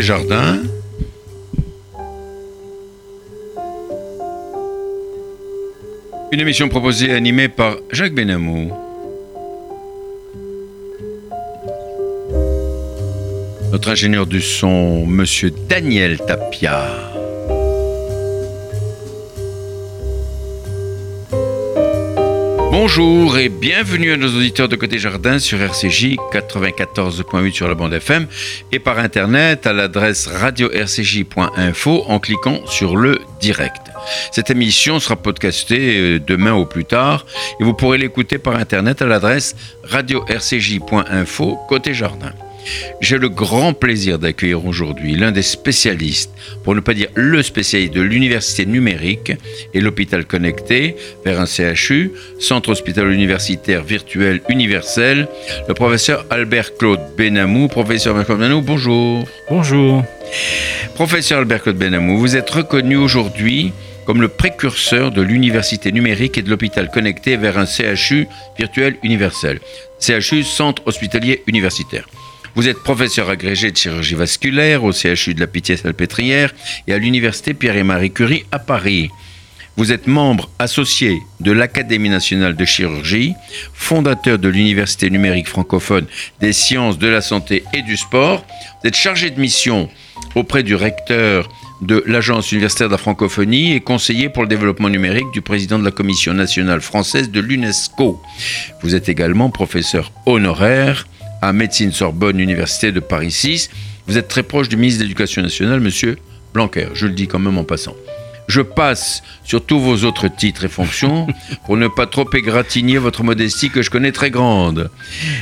Jardin, une émission proposée et animée par Jacques Benamou. Notre ingénieur du son, Monsieur Daniel Tapia. Bonjour et bienvenue à nos auditeurs de Côté Jardin sur RCJ 94.8 sur la bande FM et par internet à l'adresse radio-rcj.info en cliquant sur le direct. Cette émission sera podcastée euh, demain ou plus tard et vous pourrez l'écouter par internet à l'adresse radio-rcj.info Côté Jardin. J'ai le grand plaisir d'accueillir aujourd'hui l'un des spécialistes, pour ne pas dire le spécialiste de l'université numérique et l'hôpital connecté vers un CHU, Centre hospitalo universitaire virtuel universel, le professeur Albert Claude Benamou. Professeur Albert Claude Benamou, bonjour. Bonjour. Professeur Albert Claude Benamou, vous êtes reconnu aujourd'hui comme le précurseur de l'université numérique et de l'hôpital connecté vers un CHU virtuel universel. CHU, Centre hospitalier universitaire. Vous êtes professeur agrégé de chirurgie vasculaire au CHU de la Pitié-Salpêtrière et à l'université Pierre et Marie Curie à Paris. Vous êtes membre associé de l'Académie nationale de chirurgie, fondateur de l'Université numérique francophone des sciences de la santé et du sport. Vous êtes chargé de mission auprès du recteur de l'Agence universitaire de la francophonie et conseiller pour le développement numérique du président de la Commission nationale française de l'UNESCO. Vous êtes également professeur honoraire à Médecine Sorbonne, Université de Paris 6. Vous êtes très proche du ministre de l'Éducation nationale, monsieur Blanquer. Je le dis quand même en passant. Je passe sur tous vos autres titres et fonctions pour ne pas trop égratigner votre modestie que je connais très grande.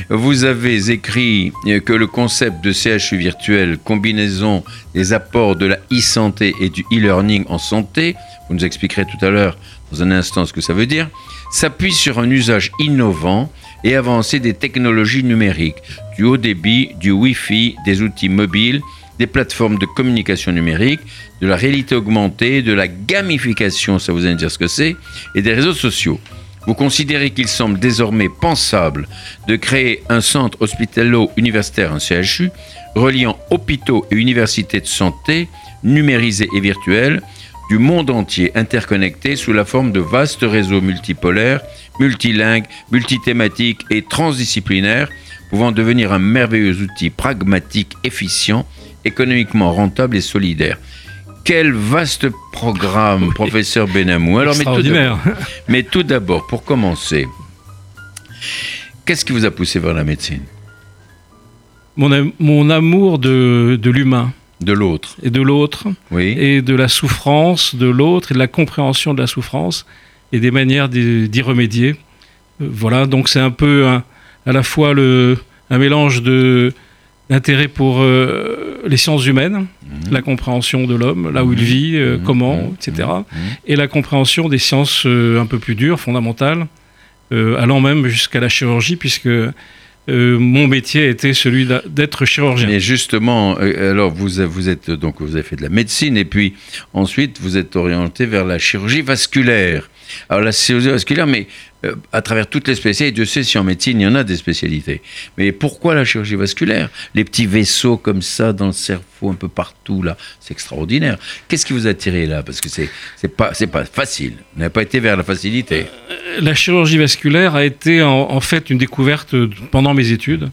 Vous avez écrit que le concept de CHU virtuel, combinaison des apports de la e-santé et du e-learning en santé, vous nous expliquerez tout à l'heure dans un instant ce que ça veut dire, s'appuie sur un usage innovant et avancé des technologies numériques, du haut débit, du Wi-Fi, des outils mobiles, des plateformes de communication numérique, de la réalité augmentée, de la gamification, ça vous allez dire ce que c'est, et des réseaux sociaux. Vous considérez qu'il semble désormais pensable de créer un centre hospitalo-universitaire, un CHU, reliant hôpitaux et universités de santé, numérisés et virtuels, du monde entier interconnecté sous la forme de vastes réseaux multipolaires, multilingues, multithématiques et transdisciplinaires, pouvant devenir un merveilleux outil pragmatique, efficient, économiquement rentable et solidaire. Quel vaste programme, professeur Benamou. Alors, mais tout d'abord, pour commencer, qu'est-ce qui vous a poussé vers la médecine? Mon, mon, amour de, de l'humain. De l'autre. Et de l'autre. Oui. Et de la souffrance de l'autre et de la compréhension de la souffrance et des manières d'y remédier. Euh, voilà, donc c'est un peu à la fois le, un mélange de d'intérêt pour euh, les sciences humaines, mhm. la compréhension de l'homme, là où il mhm. vit, euh, mhm. comment, etc. Et la compréhension des sciences un peu plus dures, fondamentales, allant même jusqu'à la chirurgie, puisque euh, mon métier était celui d'être chirurgien. Mais justement, euh, alors vous, vous êtes donc vous avez fait de la médecine et puis ensuite vous êtes orienté vers la chirurgie vasculaire. Alors la chirurgie vasculaire, mais euh, à travers toutes les spécialités, Dieu sait si en médecine il y en a des spécialités. Mais pourquoi la chirurgie vasculaire? Les petits vaisseaux comme ça dans le cerveau, un peu partout là, c'est extraordinaire. Qu'est-ce qui vous a attiré là? Parce que c'est c'est pas c'est pas facile. Vous n'avez pas été vers la facilité. Euh, la chirurgie vasculaire a été en, fait une découverte pendant mes études,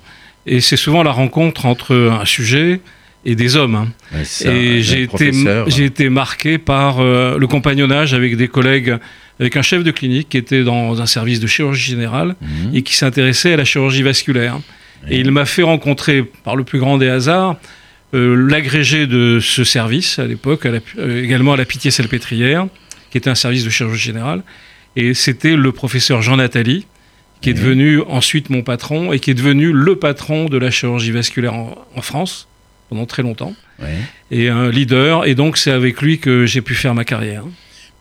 et c'est souvent la rencontre entre un sujet et des hommes. Hein. et j'ai été, j'ai été marqué par euh, le compagnonnage avec des collègues avec un chef de clinique qui était dans un service de chirurgie générale mhm. et qui s'intéressait à la chirurgie vasculaire. Et il m'a fait rencontrer, par le plus grand des hasards, euh, l'agrégé de ce service à l'époque, euh, également à la Pitié-Salpêtrière, qui était un service de chirurgie générale. Et c'était le professeur Jean Nathalie, qui est devenu ensuite mon patron et qui est devenu le patron de la chirurgie vasculaire en, France pendant très longtemps. Et un leader. Et donc, c'est avec lui que j'ai pu faire ma carrière.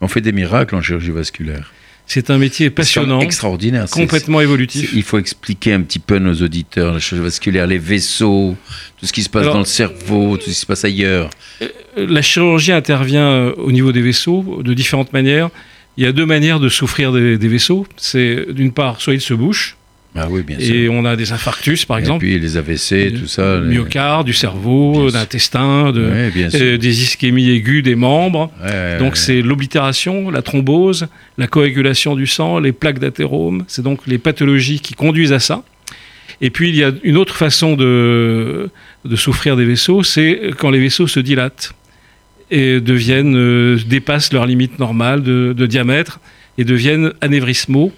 On fait des miracles en chirurgie vasculaire. C'est un métier passionnant, extraordinaire, complètement évolutif. Il faut expliquer un petit peu à nos auditeurs la chirurgie vasculaire, les vaisseaux, tout ce qui se passe dans le cerveau, tout ce qui se passe ailleurs. Euh, la chirurgie intervient euh, au niveau des vaisseaux de différentes manières. Il y a deux manières de souffrir des, vaisseaux. C'est d'une part, soit ils se bouchent, Ah oui, bien et on a des infarctus, par exemple. Et puis les AVC, tout ça. Myocarde, du cerveau, d'intestin, de, euh, des ischémies aiguës des membres. donc c'est l'oblitération, la thrombose, la coagulation du sang, les plaques d'athérome. C'est donc les pathologies qui conduisent à ça. Et puis il y a une autre façon de, de souffrir des vaisseaux, c'est quand les vaisseaux se dilatent et deviennent, euh, dépassent leur limite normale de, de diamètre et deviennent anévrismaux.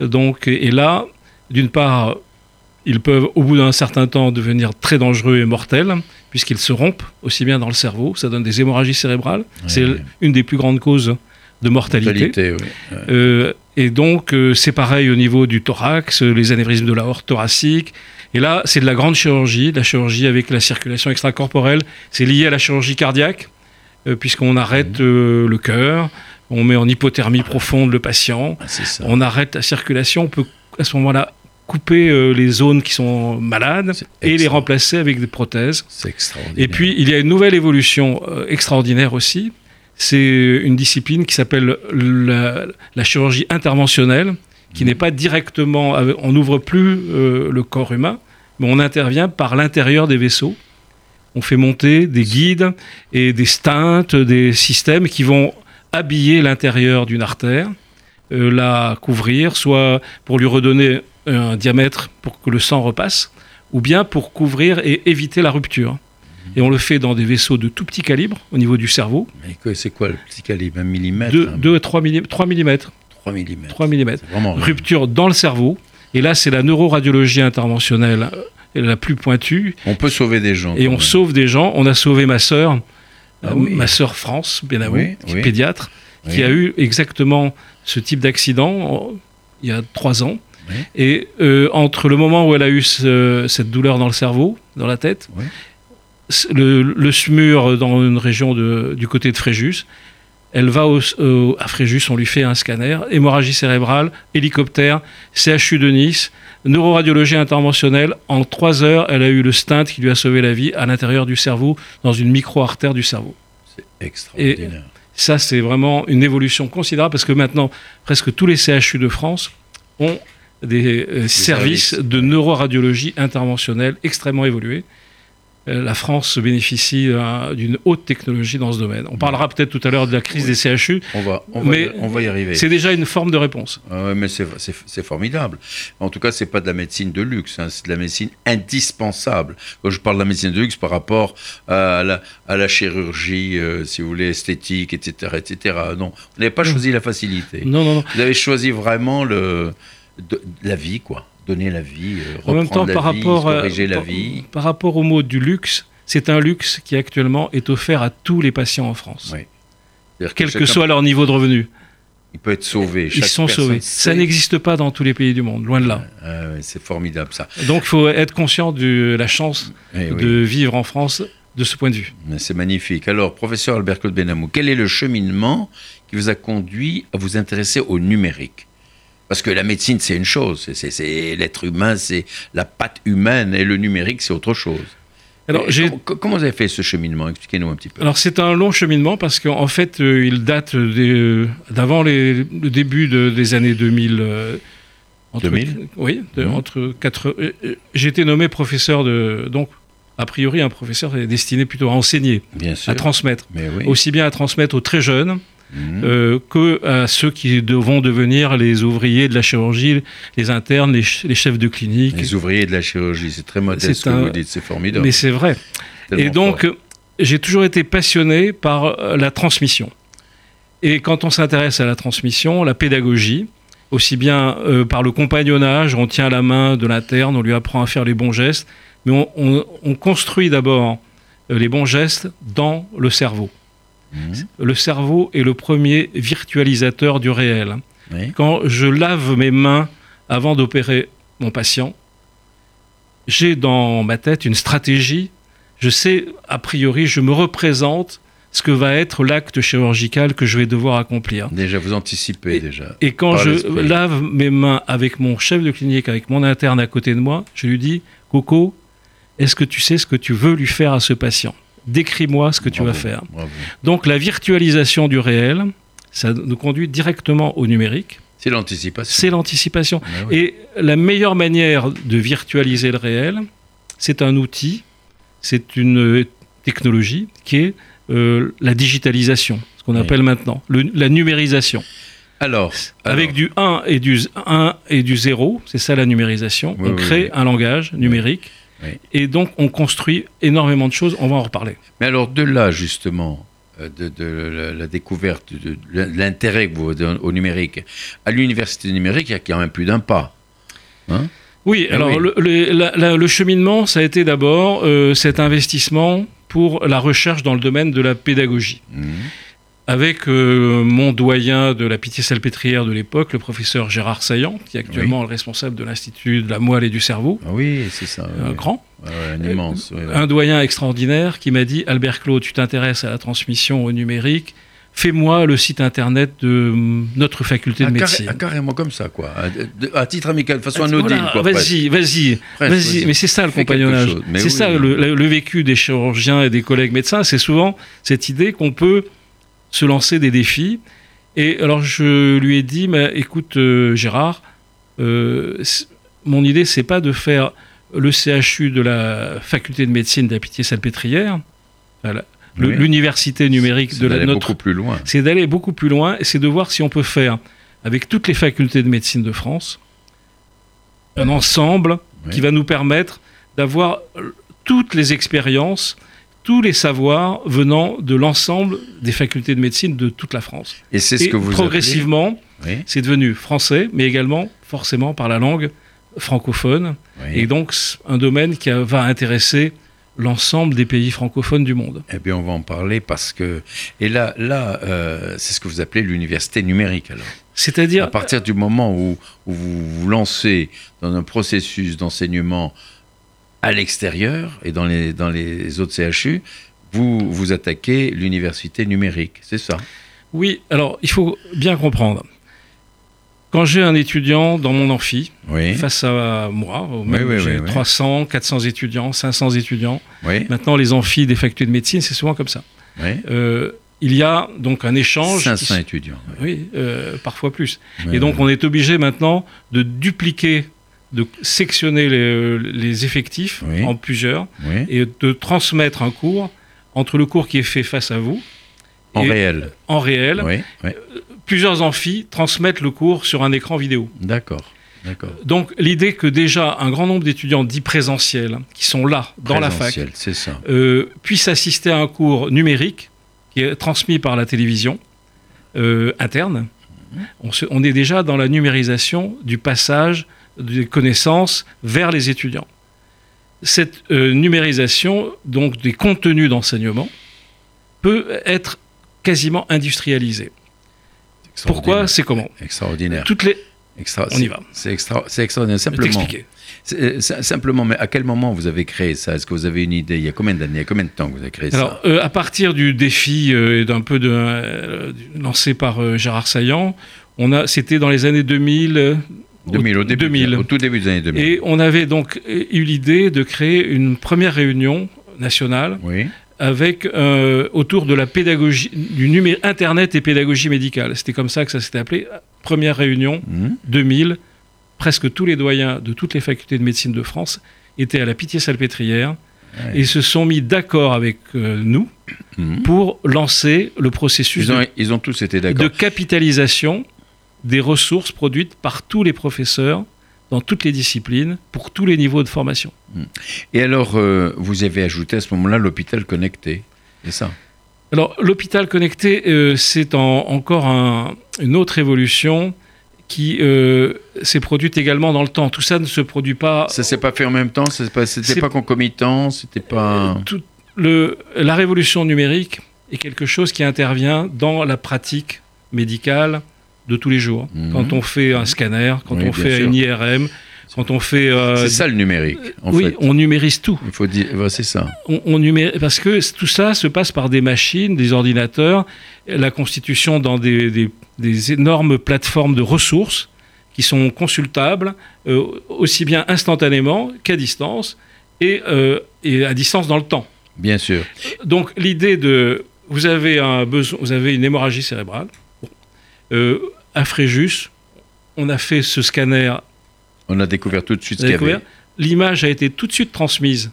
Donc, et là, d'une part, ils peuvent, au bout d'un certain temps, devenir très dangereux et mortels, puisqu'ils se rompent aussi bien dans le cerveau. Ça donne des hémorragies cérébrales. C'est une des plus grandes causes de mortalité. Euh, et donc, euh, c'est pareil au niveau du thorax, les anévrismes de la horte thoracique. Et là, c'est de la grande chirurgie, la chirurgie avec la circulation extracorporelle. C'est lié à la chirurgie cardiaque, euh, puisqu'on arrête mmh. le cœur, on met en hypothermie profonde le patient, ah, on arrête la circulation, on peut à ce moment-là couper euh, les zones qui sont malades et les remplacer avec des prothèses. C'est extraordinaire. Et puis, il y a une nouvelle évolution euh, extraordinaire aussi. C'est une discipline qui s'appelle la, chirurgie interventionnelle, qui mmh. n'est pas directement. On n'ouvre plus euh, le corps humain, mais on intervient par l'intérieur des vaisseaux. On fait monter des guides et des stents, des systèmes qui vont habiller l'intérieur d'une artère euh, la couvrir, soit pour lui redonner un diamètre pour que le sang repasse, ou bien pour couvrir et éviter la rupture. Et on le fait dans des vaisseaux de tout petit calibre au niveau du cerveau. C'est quoi le petit calibre? Un millimètre 2 à 3 mm. 3 mm. 3 mm. 3 mm. Rupture dans le cerveau. Et là, c'est la neuroradiologie interventionnelle euh, la plus pointue. On peut sauver des gens. Et on sauve des gens. On a sauvé ma sœur, ah ma sœur France, bien qui est pédiatre, qui a eu exactement ce type d'accident il y a trois ans. Et euh, entre le moment où elle a eu cette douleur dans le cerveau, dans la tête, le, le, SMUR dans une région de, du côté de Fréjus, elle va à Fréjus, on lui fait un scanner, hémorragie cérébrale, hélicoptère, CHU de Nice, neuroradiologie interventionnelle. En trois heures, elle a eu le stent qui lui a sauvé la vie à l'intérieur du cerveau, dans une micro-artère du cerveau. C'est extraordinaire. Ça, c'est vraiment une évolution considérable parce que maintenant, presque tous les CHU de France ont des, euh, services, de neuroradiologie interventionnelle extrêmement évolués. Euh, la France bénéficie euh, d'une haute technologie dans ce domaine. On parlera peut-être tout à l'heure de la crise des CHU. On va, on va, mais on va y arriver. C'est déjà une forme de réponse. Ah mais c'est formidable. En tout cas, c'est pas de la médecine de luxe, hein, c'est de la médecine indispensable. Quand je parle de la médecine de luxe par rapport à la, à la chirurgie, euh, si vous voulez, esthétique, etc., etc. Non, vous n'avez pas choisi la facilité. Non, non, non. Vous avez choisi vraiment le, la vie, quoi donner la vie, euh, en même temps, par rapport, corriger la vie. Par rapport au mot du luxe, c'est un luxe qui actuellement est offert à tous les patients en France. Quel que, soit leur niveau de revenu. Il peut être sauvé. Ils sont sauvés. Ça n'existe pas dans tous les pays du monde, loin de là. c'est formidable ça. Donc il faut être conscient de la chance eh de vivre en France de ce point de vue. C'est magnifique. Alors, professeur Albert Claude Benamou, quel est le cheminement qui vous a conduit à vous intéresser au numérique? Parce que la médecine, c'est une chose, c'est l'être humain, c'est la patte humaine, et le numérique, c'est autre chose. Alors, comment, vous avez fait ce cheminement? Expliquez-nous un petit peu. Alors, c'est un long cheminement parce qu'en fait, euh, il date d'avant le début des années 2000. 2000 euh, Oui, mmh. entre quatre. Euh, j'ai été nommé professeur de. Donc, a priori, un professeur est destiné plutôt à enseigner, à transmettre. Mais oui. Aussi bien à transmettre aux très jeunes Euh, que à ceux qui vont devenir les ouvriers de la chirurgie, les internes, les, chefs de clinique. Les ouvriers de la chirurgie, c'est très modeste ce que vous dites, c'est formidable. Mais c'est vrai. Et donc, j'ai toujours été passionné par euh, la transmission. Et quand on s'intéresse à la transmission, la pédagogie, aussi bien euh, par le compagnonnage, on tient la main de l'interne, on lui apprend à faire les bons gestes, mais on construit d'abord les bons gestes dans le cerveau. Le cerveau est le premier virtualisateur du réel. Quand je lave mes mains avant d'opérer mon patient, j'ai dans ma tête une stratégie. Je sais, a priori, je me représente ce que va être l'acte chirurgical que je vais devoir accomplir. Déjà, vous anticipez déjà. Et quand je lave mes mains avec mon chef de clinique, avec mon interne à côté de moi, je lui dis, Coco, est-ce que tu sais ce que tu veux lui faire à ce patient? Décris-moi ce que tu vas faire. Donc la virtualisation du réel, ça nous conduit directement au numérique. C'est l'anticipation. C'est l'anticipation. Ben Et la meilleure manière de virtualiser le réel, c'est un outil, c'est une technologie qui est euh, la digitalisation, ce qu'on appelle maintenant la numérisation. Alors, avec du 1 et du 1 et du 0, c'est ça la numérisation. on crée un langage numérique et donc on construit énormément de choses. On va en reparler. Mais alors de là justement, euh, de, la découverte, de, l'intérêt que vous avez au numérique, à l'université numérique, il y a quand même plus d'un pas. Hein? Oui, ah alors Le, cheminement, ça a été d'abord euh, cet investissement pour la recherche dans le domaine de la pédagogie. Mmh avec euh, mon doyen de la Pitié-Salpêtrière de l'époque, le professeur Gérard Saillant, qui est actuellement le responsable de l'Institut de la moelle et du cerveau. Ah oui, c'est ça. Un grand. un immense. un doyen extraordinaire qui m'a dit Albert Claude, tu t'intéresses à la transmission au numérique. Fais-moi le site internet de notre faculté de ah, médecine. Ah, carrément comme ça, quoi. À, titre amical, de façon anodine, quoi. Vas-y, vas-y, vas-y. Mais c'est ça le compagnonnage. C'est ça le, vécu des chirurgiens et des collègues médecins. C'est souvent cette idée qu'on peut se lancer des défis. Et alors je lui ai dit, mais écoute euh, Gérard, euh, mon idée c'est pas de faire le CHU de la faculté de médecine d'Apitié-Salpêtrière, l'université numérique de la notre. plus loin. C'est d'aller beaucoup plus loin et c'est de voir si on peut faire avec toutes les facultés de médecine de France un ensemble qui va nous permettre d'avoir toutes les expériences tous les savoirs venant de l'ensemble des facultés de médecine de toute la France. Et c'est ce que vous progressivement, c'est devenu français, mais également forcément par la langue francophone, et donc un domaine qui va intéresser l'ensemble des pays francophones du monde. Eh bien, on va en parler parce que et là, là, euh, c'est ce que vous appelez l'université numérique alors. C'est-à-dire à partir du moment où, où vous vous lancez dans un processus d'enseignement à l'extérieur et dans les, dans les autres CHU, vous vous attaquez l'université numérique, c'est ça? Oui, alors il faut bien comprendre. Quand j'ai un étudiant dans mon amphi, face à moi, j'ai 300, 400 étudiants, 500 étudiants. Maintenant, les amphis des facultés de médecine, c'est souvent comme ça. Euh, il y a donc un échange. 500 étudiants. Oui, euh, parfois plus. Et donc, on est obligé maintenant de dupliquer de sectionner les, effectifs en plusieurs et de transmettre un cours entre le cours qui est fait face à vous. En réel. En réel. Euh, plusieurs amphis transmettent le cours sur un écran vidéo. D'accord. Donc l'idée que déjà un grand nombre d'étudiants dits présentiels, qui sont là, dans la fac, euh, puissent assister à un cours numérique qui est transmis par la télévision euh, interne, on, on, est déjà dans la numérisation du passage des connaissances vers les étudiants. Cette euh, numérisation, donc des contenus d'enseignement, peut être quasiment industrialisée. Pourquoi C'est comment? Extraordinaire. Toutes les... On y va. C'est extra... extraordinaire. Simplement, euh, simplement, mais à quel moment vous avez créé ça? Est-ce que vous avez une idée? Il y a combien d'années? Il y a combien de temps que vous avez créé Alors, ça? euh, À partir du défi et d'un peu de, lancé par Gérard Saillant, c'était dans les années 2000, 2000, au, début, au tout début des années 2000. Et on avait donc eu l'idée de créer une première réunion nationale avec euh, autour de la pédagogie du numérique Internet et pédagogie médicale. C'était comme ça que ça s'était appelé. Première réunion 2000. Mmh. Presque tous les doyens de toutes les facultés de médecine de France étaient à la Pitié-Salpêtrière et se sont mis d'accord avec euh, nous mmh. pour lancer le processus ils ont tous été de capitalisation des ressources produites par tous les professeurs dans toutes les disciplines, pour tous les niveaux de formation. Hmm. Et alors, euh, vous avez ajouté à ce moment-là l'hôpital connecté, c'est ça? Alors, l'hôpital connecté, euh, c'est encore une autre évolution qui euh, s'est produite également dans le temps. Tout ça ne se produit pas... Ça s'est pas fait en même temps? C'était pas, pas concomitant? C'était pas... Tout le, la révolution numérique est quelque chose qui intervient dans la pratique médicale, de tous les jours. Mhm. Quand on fait un scanner, quand on fait une IRM, quand on fait. Euh, c'est ça le numérique. En oui, on numérise tout. Il faut dire, c'est ça. On, numérise, parce que tout ça se passe par des machines, des ordinateurs, la constitution dans des, énormes plateformes de ressources qui sont consultables euh, aussi bien instantanément qu'à distance et, euh, et à distance dans le temps. Bien sûr. Donc l'idée de vous avez un besoin, vous avez une hémorragie cérébrale. Euh, à Fréjus, on a fait ce scanner. On a découvert tout de suite ce qu'il y avait. L'image a été tout de suite transmise.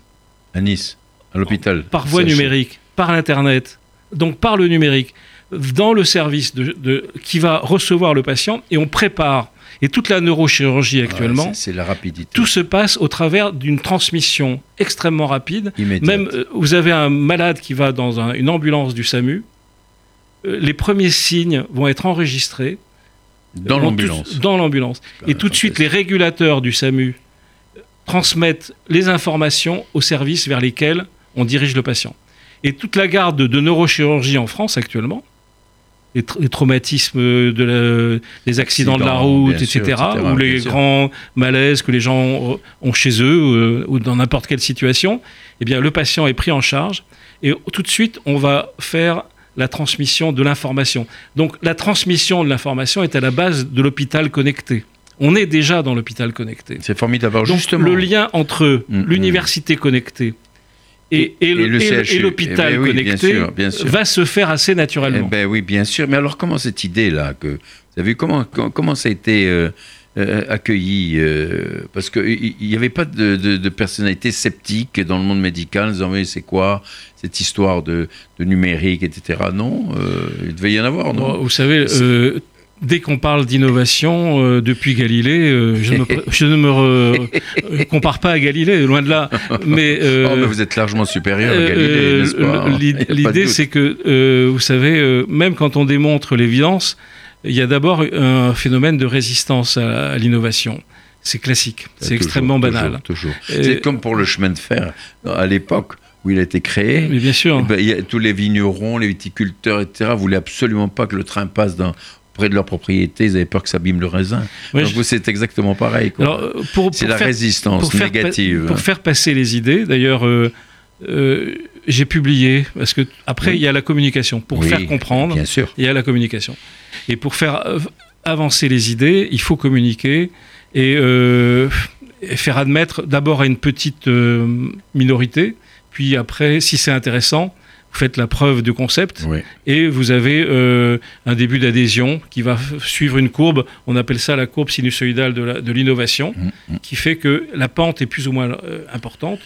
À Nice, à l'hôpital. Par voie numérique, par l'Internet, donc par le numérique, dans le service de, qui va recevoir le patient et on prépare. Et toute la neurochirurgie actuellement, c'est la rapidité. Tout se passe au travers d'une transmission extrêmement rapide. Même euh, vous avez un malade qui va dans une ambulance du SAMU, euh, les premiers signes vont être enregistrés dans l'ambulance. Dans l'ambulance. Et tout de suite, les régulateurs du SAMU transmettent les informations aux services vers lesquels on dirige le patient. Et toute la garde de neurochirurgie en France actuellement, les, traumatismes, de les accidents de la route, etc., ou les grands malaises que les gens ont chez eux, euh, ou dans n'importe quelle situation, eh bien, le patient est pris en charge. Et tout de suite, on va faire la transmission de l'information. Donc la transmission de l'information est à la base de l'hôpital connecté. On est déjà dans l'hôpital connecté. C'est formidable. Donc, justement. Le lien entre mm, mm. l'université connectée et, et, l'hôpital eh ben connecté va se faire assez naturellement. Eh ben oui, bien sûr. Mais alors, comment cette idée-là que vous avez vu comment comment ça a été euh, euh, accueilli euh, Parce qu'il n'y avait pas de, personnalité sceptique dans le monde médical, disant mais c'est quoi cette histoire de, numérique, etc. Non, euh, il devait y en avoir, non? Vous savez, dès qu'on parle d'innovation, depuis Galilée, je, ne me compare pas à Galilée, loin de là. Mais, oh, mais vous êtes largement supérieur à Galilée, n'est-ce pas? L'idée, c'est que, vous savez, même quand on démontre l'évidence, il y a d'abord un phénomène de résistance à, l'innovation. C'est classique, c'est extrêmement banal. Toujours, C'est comme pour le chemin de fer à l'époque où il a été créé. Mais bien sûr. Eh ben, a, tous les vignerons, les viticulteurs, etc., voulaient absolument pas que le train passe dans, près de leur propriété, ils avaient peur que ça abîme le raisin. Donc vous, c'est exactement pareil. C'est la résistance négative. pour faire passer les idées, d'ailleurs, euh, euh, j'ai publié, parce que après, il y a la communication. Pour faire comprendre, bien sûr. il y a la communication. Et pour faire euh, avancer les idées, il faut communiquer et, euh, faire admettre d'abord à une petite euh, minorité, puis après, si c'est intéressant, vous faites la preuve du concept et vous avez un début d'adhésion qui va suivre une courbe, on appelle ça la courbe sinusoïdale de l'innovation, mmh, mmh. qui fait que la pente est plus ou moins importante.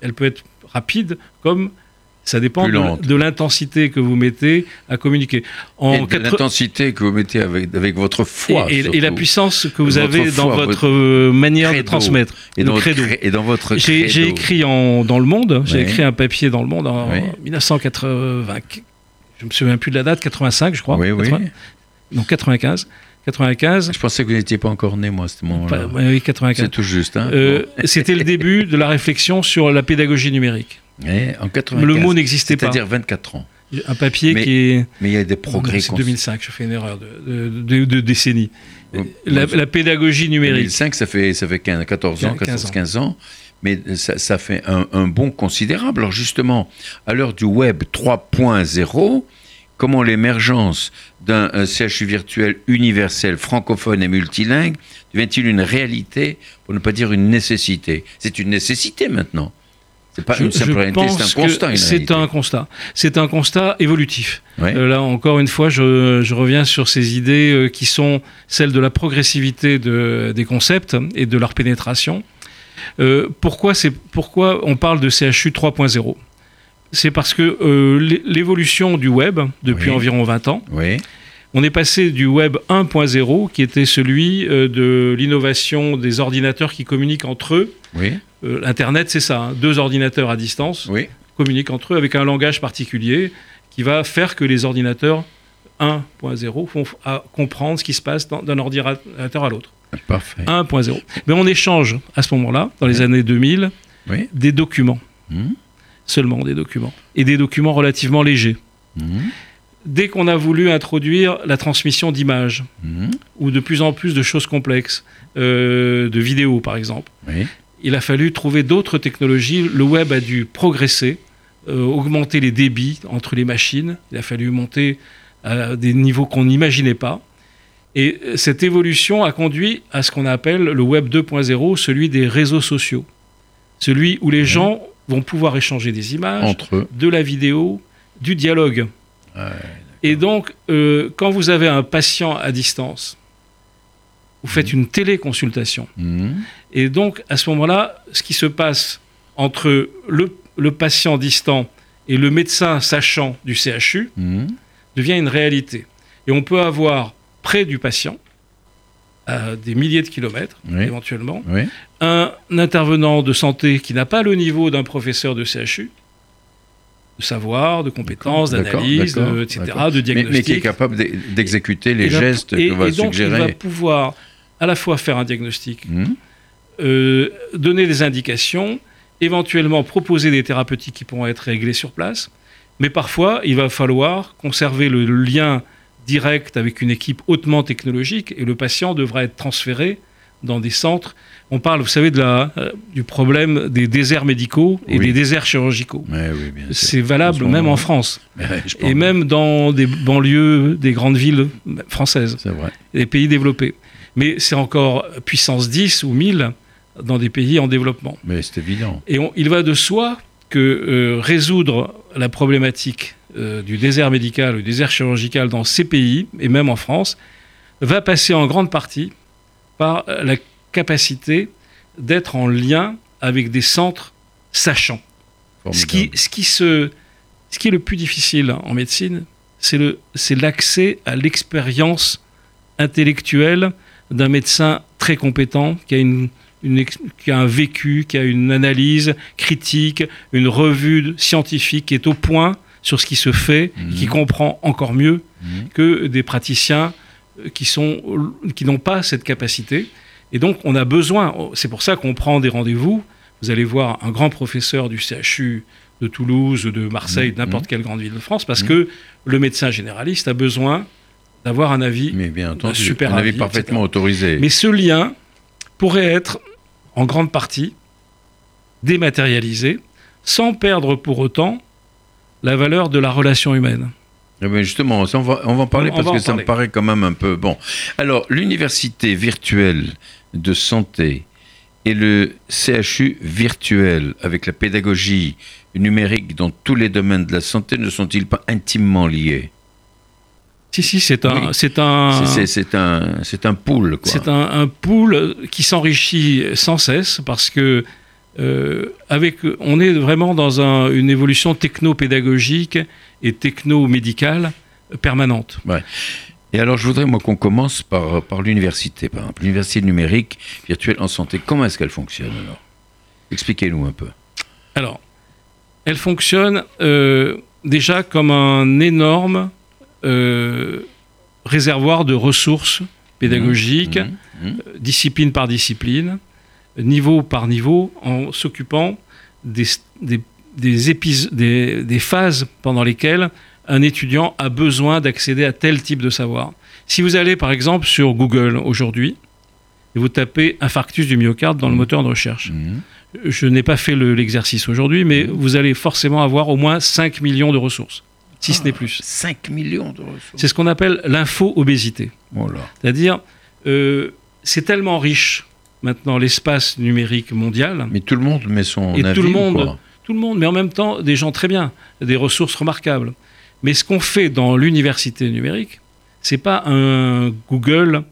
Elle peut être rapide comme ça dépend de, l'intensité que vous mettez à communiquer. En et l'intensité que vous mettez avec, avec votre foi. Et, la puissance que vous avez dans votre, euh, manière de transmettre. Et dans, credo. Votre, et dans votre J'ai écrit en, dans Le Monde, j'ai écrit un papier dans Le Monde en 1980, je me souviens plus de la date, 85 je crois. Oui, oui. donc 95. 95. Je pensais que vous n'étiez pas encore né, moi, à ce moment-là. Oui, 95. C'est tout juste. Hein euh, C'était le début de la réflexion sur la pédagogie numérique. En 95, le mot n'existait pas. C'est-à-dire 24 ans. Un papier qui est. Mais il y a des progrès. C'est 2005, je fais une erreur de, de, décennie. La, pédagogie numérique. 2005, ça fait, ça fait 15, 14 ans, 14, 15 ans. Mais ça, ça fait un, un bond considérable. Alors justement, à l'heure du web 3.0, comment l'émergence d'un CHU virtuel universel, francophone et multilingue devient-il une réalité, pour ne pas dire une nécessité? C'est une nécessité maintenant. C'est pas une simple réalité, c'est un constat. C'est un constat. C'est un constat évolutif. Euh, là, encore une fois, je, reviens sur ces idées euh, qui sont celles de la progressivité des concepts et de leur pénétration. Euh, pourquoi, pourquoi on parle de CHU 3.0 c'est parce que l'évolution du web, depuis environ 20 ans, on est passé du web 1.0, qui était celui de l'innovation des ordinateurs qui communiquent entre eux. Euh, Internet, c'est ça, hein. deux ordinateurs à distance communiquent entre eux avec un langage particulier qui va faire que les ordinateurs 1.0 font comprendre ce qui se passe d'un ordinateur à l'autre. 1.0. Mais on échange à ce moment-là, dans les années 2000, des documents. Mmh seulement des documents, et des documents relativement légers. Mhm. Dès qu'on a voulu introduire la transmission d'images, mhm. ou de plus en plus de choses complexes, euh, de vidéos par exemple, il a fallu trouver d'autres technologies. Le web a dû progresser, euh, augmenter les débits entre les machines, il a fallu monter à des niveaux qu'on n'imaginait pas. Et cette évolution a conduit à ce qu'on appelle le web 2.0, celui des réseaux sociaux. Celui où les gens vont pouvoir échanger des images, de la vidéo, du dialogue. et donc, euh, quand vous avez un patient à distance, vous faites une téléconsultation. Mhm. Et donc, à ce moment-là, ce qui se passe entre le, le patient distant et le médecin sachant du CHU Mhm. devient une réalité. Et on peut avoir près du patient, à des milliers de kilomètres Oui. éventuellement, Oui. un intervenant de santé qui n'a pas le niveau d'un professeur de CHU, de savoir, de compétences, d'analyse, etc., de diagnostic. mais qui est capable d'e- d'exécuter les Et gestes et, que va et donc, il va suggérer. pouvoir à la fois faire un diagnostic, Mhm. euh, donner des indications, éventuellement proposer des thérapeutiques qui pourront être réglées sur place. Mais parfois, il va falloir conserver le, lien direct avec une équipe hautement technologique et le patient devra être transféré dans des centres. On parle, vous savez, de la, euh, du problème des déserts médicaux et Oui. des déserts chirurgicaux. Oui. C'est valable même en. France Ouais, et même dans des banlieues des grandes villes françaises vrai. des pays développés. Mais c'est encore puissance 10 ou 1000 dans des pays en développement. Mais c'est évident. Et on- il va de soi que euh, résoudre la problématique euh, du désert médical ou du désert chirurgical dans ces pays, et même en France, va passer en grande partie par la capacité d'être en lien avec des centres sachants. Ce qui, ce, qui se, ce qui est le plus difficile en médecine, c'est le- c'est l'accès à l'expérience intellectuelle d'un médecin très compétent qui a, une, qui a un vécu, qui a une analyse critique, une revue scientifique qui est au point sur ce qui se fait, Mhm. qui comprend encore mieux Mhm. que des praticiens euh, qui sont qui n'ont pas cette capacité. Et donc on a besoin. C'est pour ça qu'on prend des rendez-vous. Vous allez voir un grand professeur du CHU de Toulouse, de Marseille, Mhm. de n'importe quelle grande ville de France, parce Mhm. que le médecin généraliste a besoin d'avoir un avis. Mais bien entendu, super un avis avis, parfaitement etc. autorisé. Mais ce lien pourrait être en grande partie dématérialisé, sans perdre pour autant la valeur de la relation humaine. Eh justement, on va, on va en parler On parce que ça me paraît quand même un peu bon. Alors, l'université virtuelle de santé et le CHU virtuel avec la pédagogie numérique dans tous les domaines de la santé ne sont-ils pas intimement liés? Si, si, c'est un, Oui. c'est un, C'est- un, c'est un pool, quoi. C'est un, un pool qui s'enrichit sans cesse parce que euh, avec, on est vraiment dans un- une évolution techno-pédagogique et techno-médicale permanente. Et alors, je voudrais, moi, qu'on commence par, par l'université, par exemple. L'université numérique virtuelle en santé. Comment est-ce qu'elle fonctionne, alors? Expliquez-nous un peu. Alors, elle fonctionne euh, déjà comme un énorme réservoir de ressources pédagogiques, Mhm, mhm. discipline par discipline, niveau par niveau, en s'occupant des, des, des, épis- des, des phases pendant lesquelles un étudiant a besoin d'accéder à tel type de savoir. Si vous allez par exemple sur Google aujourd'hui, et vous tapez infarctus du myocarde dans le moteur de recherche, je n'ai pas fait le- l'exercice aujourd'hui, mais vous allez forcément avoir au moins 5 millions de ressources, si ce n'est plus. 5 millions de ressources. C'est ce qu'on appelle l'info-obésité. Oh. C'est-à-dire, euh, c'est tellement riche maintenant l'espace numérique mondial, Mais tout le monde met son Et avis. tout le ou monde- quoi tout le monde, mais en même temps des gens très bien, des ressources remarquables. Mais ce qu'on fait dans l'université numérique, c'est pas un Google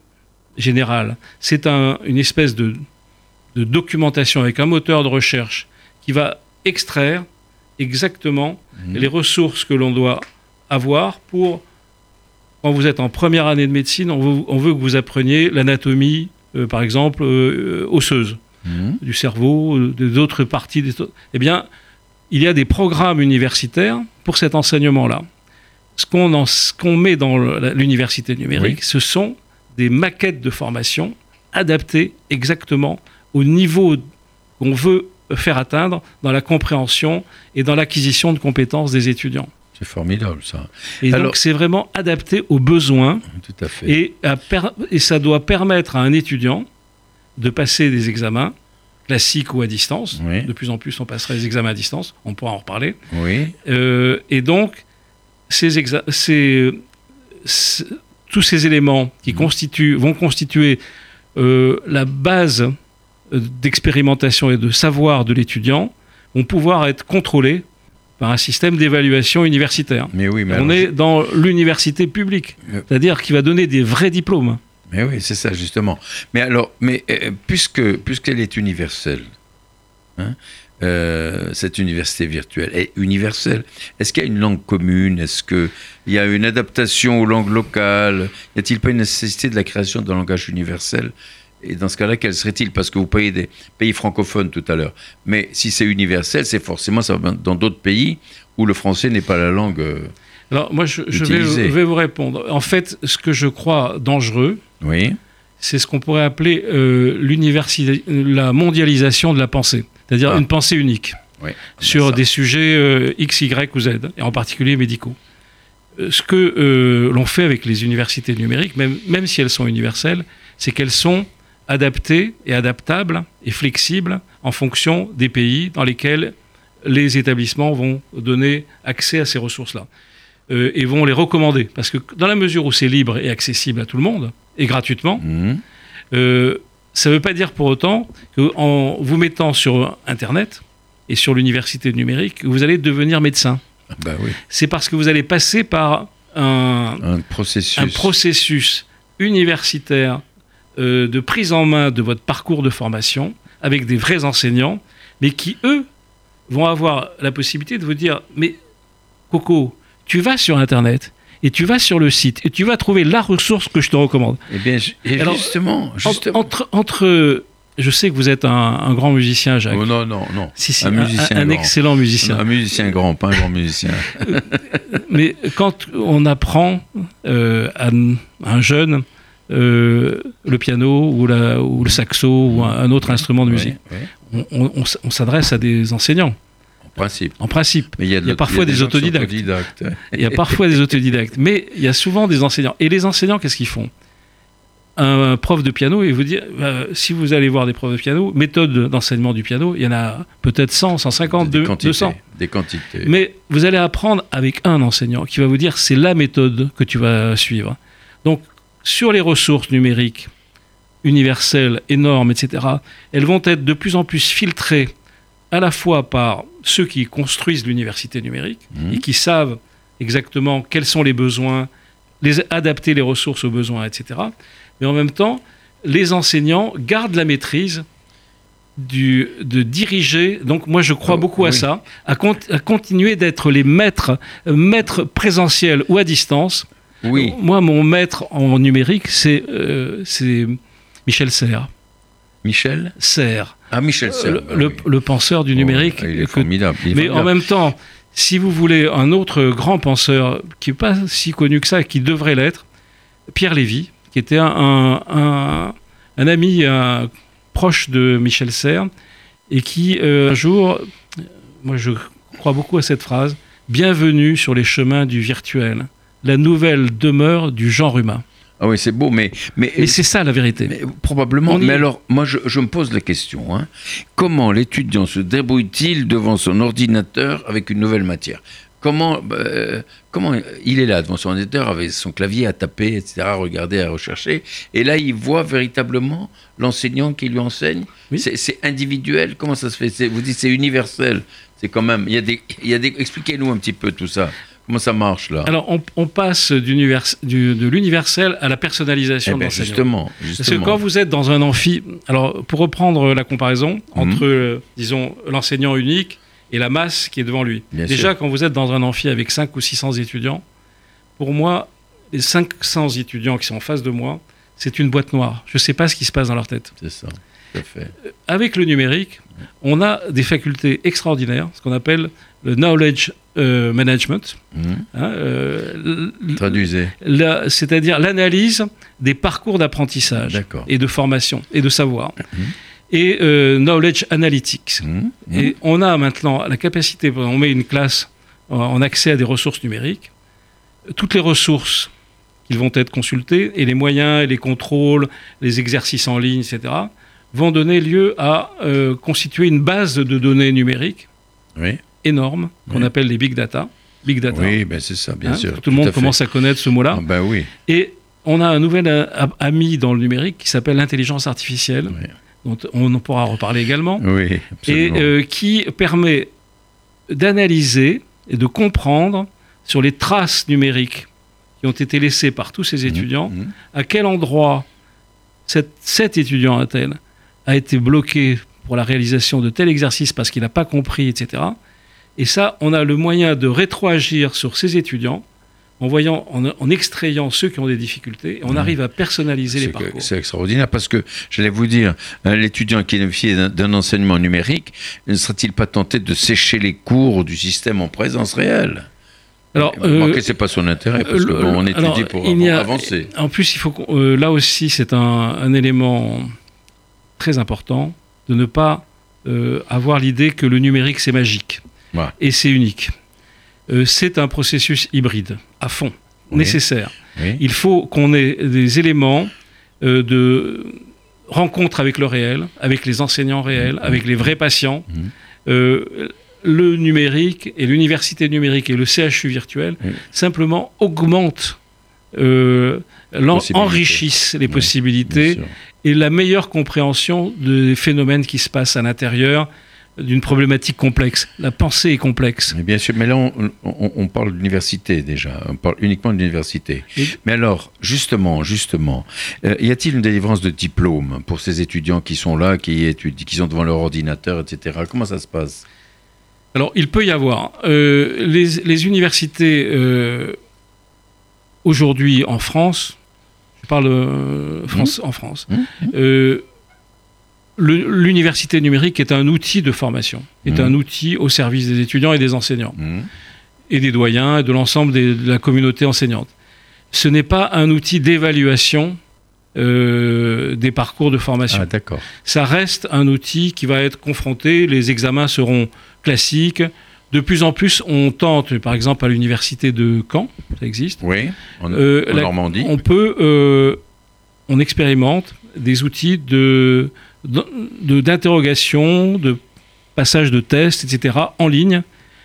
général, c'est un- une espèce de, de documentation avec un moteur de recherche qui va extraire exactement Mhm. les ressources que l'on doit avoir pour, quand vous êtes en première année de médecine, on veut, on veut que vous appreniez l'anatomie, euh, par exemple, euh, osseuse Mhm. du cerveau, euh, des autres parties. Des... Eh bien, il y a des programmes universitaires pour cet enseignement-là. Ce qu'on en- qu'on met dans l'université numérique, Oui. ce sont des maquettes de formation adaptées exactement au niveau qu'on veut faire atteindre dans la compréhension et dans l'acquisition de compétences des étudiants. C'est formidable, ça. Et Alors- donc, c'est vraiment adapté aux besoins Tout à fait. et, à per- et ça doit permettre à un étudiant de passer des examens classiques ou à distance. Oui. De plus en plus, on passera les examens à distance. On pourra en reparler. Oui. Euh, et donc, ces ces- ces- tous ces éléments qui constituent, vont constituer euh, la base d'expérimentation et de savoir de l'étudiant vont pouvoir être contrôlés par un système d'évaluation universitaire. Mais oui, mais On alors, est dans l'université publique, Euh. c'est-à-dire qui va donner des vrais diplômes. Mais oui, c'est ça justement. Mais alors, mais euh, puisque puisqu'elle est universelle, hein, euh, cette université virtuelle est universelle. Est-ce qu'il y a une langue commune? Est-ce qu'il y a une adaptation aux langues locales? Y a-t-il pas une nécessité de la création d'un langage universel? Et dans ce cas-là, quel serait-il? Parce que vous parlez des pays francophones tout à l'heure. Mais si c'est universel, c'est forcément ça dans d'autres pays où le français n'est pas la langue. Euh, Alors moi, je, vais, vous répondre. En fait, ce que je crois dangereux, oui. c'est ce qu'on pourrait appeler euh, la mondialisation de la pensée c'est-à-dire ah. une pensée unique sur des sujets euh, X, Y ou Z, et en particulier médicaux. Euh, ce que euh, l'on fait avec les universités numériques, même, même si elles sont universelles, c'est qu'elles sont adaptées et adaptables et flexibles en fonction des pays dans lesquels les établissements vont donner accès à ces ressources-là et vont les recommander. Parce que dans la mesure où c'est libre et accessible à tout le monde, et gratuitement, mmh ça ne veut pas dire pour autant qu'en vous mettant sur Internet et sur l'université numérique, vous allez devenir médecin. Ah bah oui. C'est parce que vous allez passer par un, processus. universitaire euh, de prise en main de votre parcours de formation avec des vrais enseignants, mais qui, eux, vont avoir la possibilité de vous dire, mais Coco, tu vas sur Internet, et tu vas sur le site et tu vas trouver la ressource que je te recommande. Eh bien, justement, Entre, entre, je sais que vous êtes un, grand musicien, Jacques. Oh non, non, non. un, musicien un, excellent musicien. Un musicien grand, pas un grand musicien. Mais quand on apprend euh, à un jeune euh, le piano ou, la, ou, le saxo ou un, autre instrument de musique, on s'adresse à des enseignants principe. En principe. Mais il y a, parfois des, autodidactes. il y a parfois des autodidactes. Mais il y a souvent des enseignants. Et les enseignants, qu'est-ce qu'ils font? Un prof de piano et vous dire, euh, si vous allez voir des profs de piano, méthode d'enseignement du piano, il y en a peut-être 100, 150, des 200. Des quantités. Mais vous allez apprendre avec un enseignant qui va vous dire, c'est la méthode que tu vas suivre. Donc, sur les ressources numériques universelles, énormes, etc., elles vont être de plus en plus filtrées à la fois par ceux qui construisent l'université numérique mmh. et qui savent exactement quels sont les besoins, les, adapter les ressources aux besoins, etc. Mais en même temps, les enseignants gardent la maîtrise du, de diriger. Donc moi, je crois oh, beaucoup à ça, à, continuer d'être les maîtres, maîtres présentiels ou à distance. Oui. Moi, mon maître en numérique, c'est euh, Michel Serres. Michel Serres. Ah, Michel Serres. Le, bah penseur du numérique. il est formidable. mais en même temps, si vous voulez un autre grand penseur qui n'est pas si connu que ça, qui devrait l'être, Pierre Lévy, qui était un, un, ami proche de Michel Serres, et qui, euh, un jour, moi je crois beaucoup à cette phrase, Bienvenue sur les chemins du virtuel, la nouvelle demeure du genre humain. Ah oui, c'est beau, mais... Mais, c'est ça la vérité. probablement. Mais alors, moi, je, me pose la question. Hein. Comment l'étudiant se débrouille-t-il devant son ordinateur avec une nouvelle matière? Comment, euh, comment il est là devant son ordinateur avec son clavier à taper, etc., à regarder, à rechercher, et là il voit véritablement l'enseignant qui lui enseigne? C'est individuel? Comment ça se fait? Vous dites c'est universel. C'est quand même. Il y a des. Il y a des Expliquez-nous un petit peu tout ça. Comment ça marche là Alors on, passe du, de l'universel à la personnalisation eh ben, justement, Parce que quand vous êtes dans un amphi, alors pour reprendre la comparaison mhm. entre, euh, disons, l'enseignant unique et la masse qui est devant lui. Déjà, quand vous êtes dans un amphi avec 5 ou 600 étudiants, pour moi, les 500 étudiants qui sont en face de moi, c'est une boîte noire. Je ne sais pas ce qui se passe dans leur tête. C'est ça. Fait. Euh, avec le numérique, on a des facultés extraordinaires, ce qu'on appelle le knowledge euh, management. Mmh. Hein, euh, Traduisez. C'est-à-dire l'analyse des parcours d'apprentissage et de formation et de savoir. Mmh. Et euh, knowledge analytics. Mmh. Et on a maintenant la capacité, on met une classe en accès à des ressources numériques, toutes les ressources qui vont être consultées et les moyens et les contrôles, les exercices en ligne, etc., vont donner lieu à constituer une base de données numériques oui énormes qu'on appelle les big data. Big data. Oui, ben c'est ça, bien hein, sûr. Tout le monde commence à connaître ce mot-là. Ah, ben oui. Et on a un nouvel euh, ami dans le numérique qui s'appelle l'intelligence artificielle, dont on pourra reparler également, oui, et euh, qui permet d'analyser et de comprendre sur les traces numériques qui ont été laissées par tous ces mmh, étudiants, mmh. à quel endroit cet étudiant à tel a été bloqué pour la réalisation de tel exercice parce qu'il n'a pas compris, etc. Et ça, on a le moyen de rétroagir sur ces étudiants en voyant, en, extrayant ceux qui ont des difficultés, on arrive à personnaliser les parcours. C'est extraordinaire parce que, j'allais vous dire, hein, l'étudiant qui est d'un enseignement numérique, ne sera-t-il pas tenté de sécher les cours du système en présence réelle? Alors, euh, c'est pas son intérêt parce qu'on étudie pour avancer. En plus, il faut euh, là aussi, c'est un, élément très important de ne pas euh, avoir l'idée que le numérique c'est magique et c'est unique. Euh, c'est un processus hybride, à fond, nécessaire. Il faut qu'on ait des éléments euh, de rencontre avec le réel, avec les enseignants réels, mmh. avec les vrais patients. Mmh. Le numérique et l'université numérique et le CHU virtuel simplement augmentent, enrichissent les possibilités et la meilleure compréhension des phénomènes qui se passent à l'intérieur d'une problématique complexe. La pensée est complexe. Mais bien sûr, mais là, on, parle d'université déjà. On parle uniquement d'université. Mais alors, justement, justement, euh, y a-t-il une délivrance de diplôme pour ces étudiants qui sont là, qui étudient, qui sont devant leur ordinateur, etc. Comment ça se passe? Alors, il peut y avoir. Euh, les, universités, euh, aujourd'hui en France, je parle France, mmh. en France, mmh l'université numérique est un outil de formation, est mmh. un outil au service des étudiants et des enseignants, et des doyens et de l'ensemble de la communauté enseignante. Ce n'est pas un outil d'évaluation euh, des parcours de formation. Ah. Ça reste un outil qui va être confronté, les examens seront classiques. De plus en plus, on tente, par exemple à l'université de Caen, ça existe. Oui, en, euh, Normandie. On peut, euh, on expérimente des outils de d'interrogation, de, passage de tests, etc., en ligne,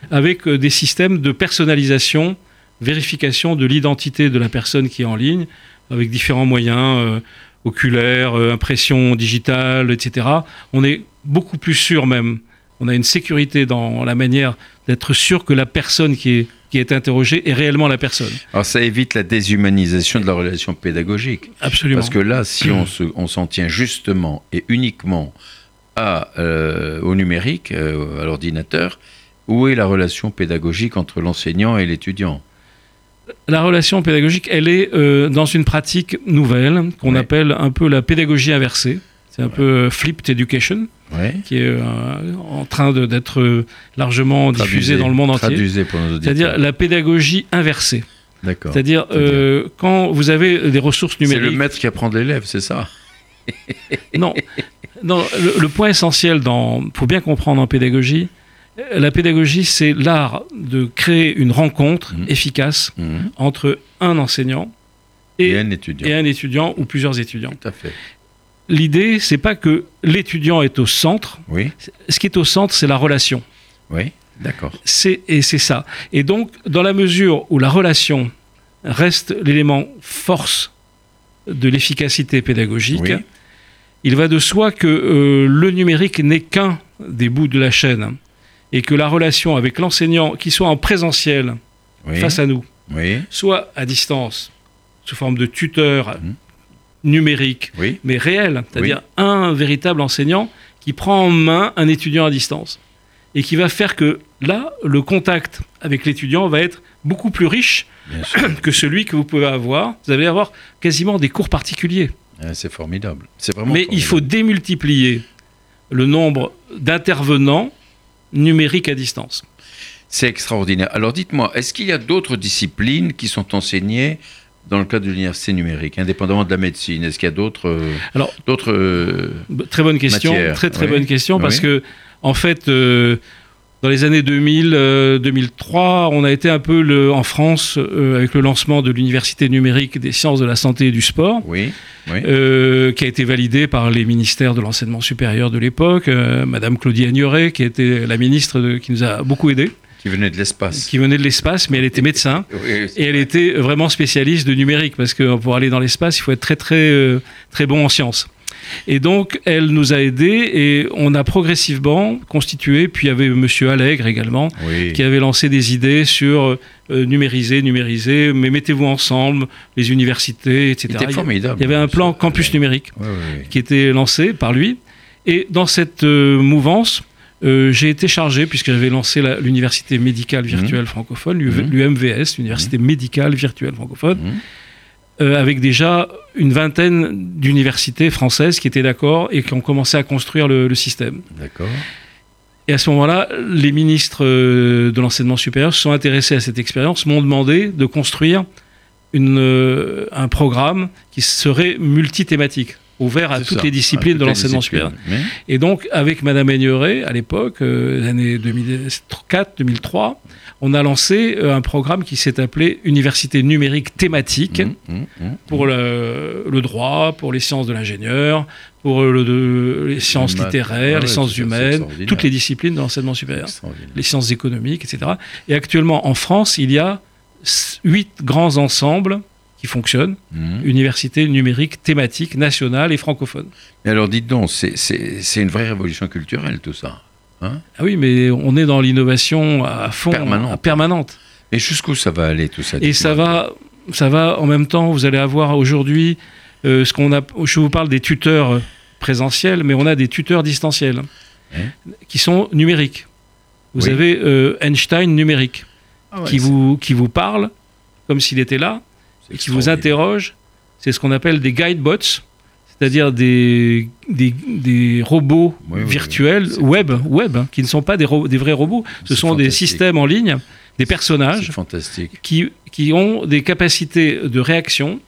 avec euh, des systèmes de personnalisation, vérification de l'identité de la personne qui est en ligne, avec différents moyens, euh, oculaires, impression digitale, etc. On est beaucoup plus sûr même. On a une sécurité dans la manière d'être sûr que la personne qui est qui est interrogée est réellement la personne. Alors ça évite la déshumanisation de la relation pédagogique. Absolument. Parce que là, si on s'en tient justement et uniquement à, euh, au numérique, euh, à l'ordinateur, où est la relation pédagogique entre l'enseignant et l'étudiant? La relation pédagogique, elle est euh, dans une pratique nouvelle qu'on appelle un peu la pédagogie inversée. C'est un peu flipped education qui est euh, en train d'être euh, largement diffusé dans le monde entier. C'est-à-dire la pédagogie inversée. D'accord. C'est-à-dire euh, quand vous avez des ressources numériques. C'est le maître qui apprend de l'élève, c'est ça Non. non le, point essentiel, dans, pour bien comprendre en pédagogie, la pédagogie, c'est l'art de créer une rencontre mmh. efficace mmh. entre un enseignant et, un étudiant. et, un étudiant. ou plusieurs étudiants. Tout à fait l'idée, c'est pas que l'étudiant est au centre. Oui. Ce qui est au centre, c'est la relation. Oui, d'accord. C'est, et c'est ça. Et donc, dans la mesure où la relation reste l'élément force de l'efficacité pédagogique, il va de soi que euh, le numérique n'est qu'un des bouts de la chaîne et que la relation avec l'enseignant, qui soit en présentiel face à nous, soit à distance, sous forme de tuteur, mmh numérique, mais réel, c'est-à-dire un véritable enseignant qui prend en main un étudiant à distance et qui va faire que là, le contact avec l'étudiant va être beaucoup plus riche que celui que vous pouvez avoir. Vous allez avoir quasiment des cours particuliers. Ah, c'est formidable. Mais il faut démultiplier le nombre d'intervenants numériques à distance. C'est extraordinaire. Alors dites-moi, est-ce qu'il y a d'autres disciplines qui sont enseignées dans le cadre de l'université numérique, indépendamment de la médecine Est-ce qu'il y a d'autres euh, Alors, d'autres euh, très bonne question, très très bonne question parce que en fait. Euh, dans les années 2000, 2003, on a été un peu le, en France avec le lancement de l'université numérique des sciences de la santé et du sport, oui, qui a été validé par les ministères de l'enseignement supérieur de l'époque, Madame Claudie Agnoret, qui était la ministre qui nous a beaucoup aidés. Qui venait de l'espace. Qui venait de l'espace, mais elle était médecin. et elle était vraiment spécialiste de numérique, parce que pour aller dans l'espace, il faut être très, très, euh, très bon en sciences. Et donc, elle nous a aidés et on a progressivement constitué. Puis il y avait Monsieur Allègre également, qui avait lancé des idées sur euh, numériser, numériser, mais mettez-vous ensemble, les universités, etc. C'était formidable. Il y avait un plan campus numérique qui était lancé par lui. Et dans cette euh, mouvance, euh, j'ai été chargé, puisque j'avais lancé l'université médicale virtuelle mmh. francophone, l'UMVS, mmh. l'université médicale virtuelle francophone, mmh. euh, avec déjà une vingtaine d'universités françaises qui étaient d'accord et qui ont commencé à construire le, système. D'accord. Et à ce moment-là, les ministres euh, de l'enseignement supérieur se sont intéressés à cette expérience, m'ont demandé de construire une, un programme qui serait multithématique ouvert à toutes les disciplines de l'enseignement supérieur. Et donc, avec Madame Aigneret, à l'époque, euh, l'année 2004-2003, on a lancé euh, un programme qui s'est appelé Université numérique thématique mmh, mmh, mmh, pour le, droit, pour les sciences de l'ingénieur, pour le, les sciences littéraires, les sciences humaines, toutes les disciplines de l'enseignement supérieur, les sciences économiques, etc. Et actuellement, en France, il y a huit grands ensembles qui fonctionne, mmh. université numérique thématique nationale et francophone. Mais alors dites donc, c'est une vraie révolution culturelle tout ça. Hein? Ah oui, mais on est dans l'innovation à fond, permanente. permanente. Et jusqu'où ça va aller tout ça Et ça va, ça va en même temps. Vous allez avoir aujourd'hui euh, ce qu'on a. Je vous parle des tuteurs présentiels, mais on a des tuteurs distanciels hein? qui sont numériques. Vous avez euh, Einstein numérique ah qui vous qui vous parle comme s'il était là qui vous interroge, c'est ce qu'on appelle des guidebots, c'est-à-dire des, des, robots virtuels, web, web hein, qui ne sont pas des, des vrais robots, ce sont des systèmes en ligne, des personnages Qui, qui ont des capacités de réaction